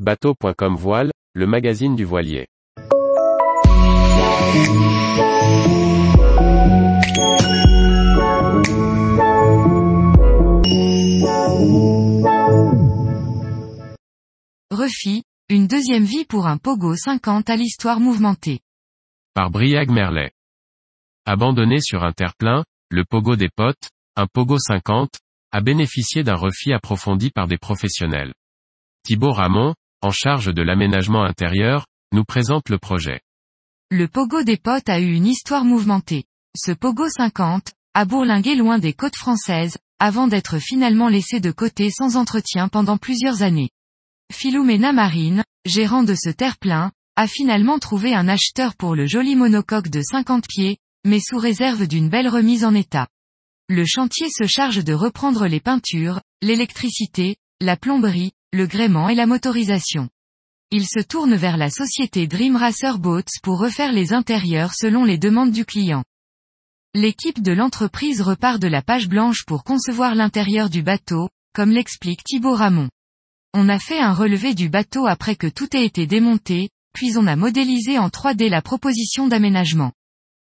Bateau.com Voile, le magazine du voilier. Refi, une deuxième vie pour un Pogo 50 à l'histoire mouvementée. Par Briag Merlet. Abandonné sur un terre-plein, le Pogo des potes, un Pogo 50, a bénéficié d'un refi approfondi par des professionnels. Thibaut Ramon, en charge de l'aménagement intérieur, nous présente le projet. Le Pogo des potes a eu une histoire mouvementée. Ce Pogo 50, a bourlingué loin des côtes françaises, avant d'être finalement laissé de côté sans entretien pendant plusieurs années. Philomena Marine, gérant de ce terre-plein, a finalement trouvé un acheteur pour le joli monocoque de 50 pieds, mais sous réserve d'une belle remise en état. Le chantier se charge de reprendre les peintures, l'électricité, la plomberie, le gréement et la motorisation. Il se tourne vers la société Dream Racer Boats pour refaire les intérieurs selon les demandes du client. L'équipe de l'entreprise repart de la page blanche pour concevoir l'intérieur du bateau, comme l'explique Thibaut Ramon. On a fait un relevé du bateau après que tout ait été démonté, puis on a modélisé en 3D la proposition d'aménagement.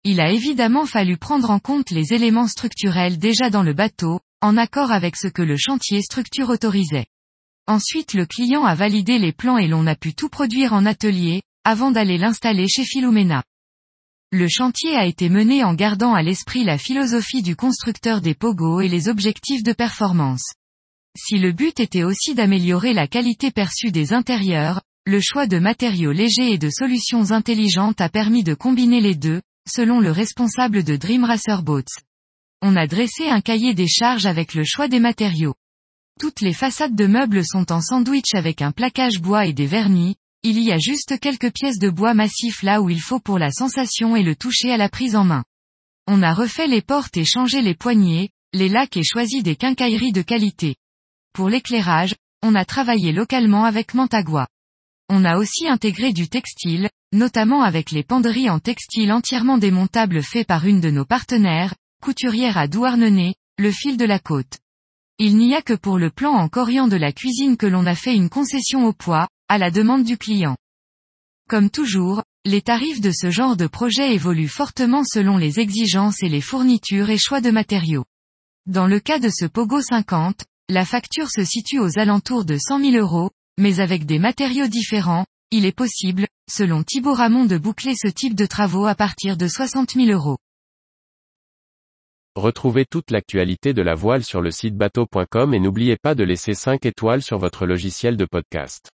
Il a évidemment fallu prendre en compte les éléments structurels déjà dans le bateau, en accord avec ce que le chantier structure autorisait. Ensuite le client a validé les plans et l'on a pu tout produire en atelier, avant d'aller l'installer chez Philomena. Le chantier a été mené en gardant à l'esprit la philosophie du constructeur des Pogo et les objectifs de performance. Si le but était aussi d'améliorer la qualité perçue des intérieurs, le choix de matériaux légers et de solutions intelligentes a permis de combiner les deux, selon le responsable de Dream Racer Boats. On a dressé un cahier des charges avec le choix des matériaux. Toutes les façades de meubles sont en sandwich avec un plaquage bois et des vernis, il y a juste quelques pièces de bois massif là où il faut pour la sensation et le toucher à la prise en main. On a refait les portes et changé les poignées, les lacs et choisi des quincailleries de qualité. Pour l'éclairage, on a travaillé localement avec Mantagua. On a aussi intégré du textile, notamment avec les penderies en textile entièrement démontables faits par une de nos partenaires, couturière à Douarnenez, le fil de la côte. Il n'y a que pour le plan en corian de la cuisine que l'on a fait une concession au poids, à la demande du client. Comme toujours, les tarifs de ce genre de projet évoluent fortement selon les exigences et les fournitures et choix de matériaux. Dans le cas de ce Pogo 50, la facture se situe aux alentours de 100 000 euros, mais avec des matériaux différents, il est possible, selon Thibaut Ramon de boucler ce type de travaux à partir de 60 000 euros. Retrouvez toute l'actualité de la voile sur le site bateau.com et n'oubliez pas de laisser 5 étoiles sur votre logiciel de podcast.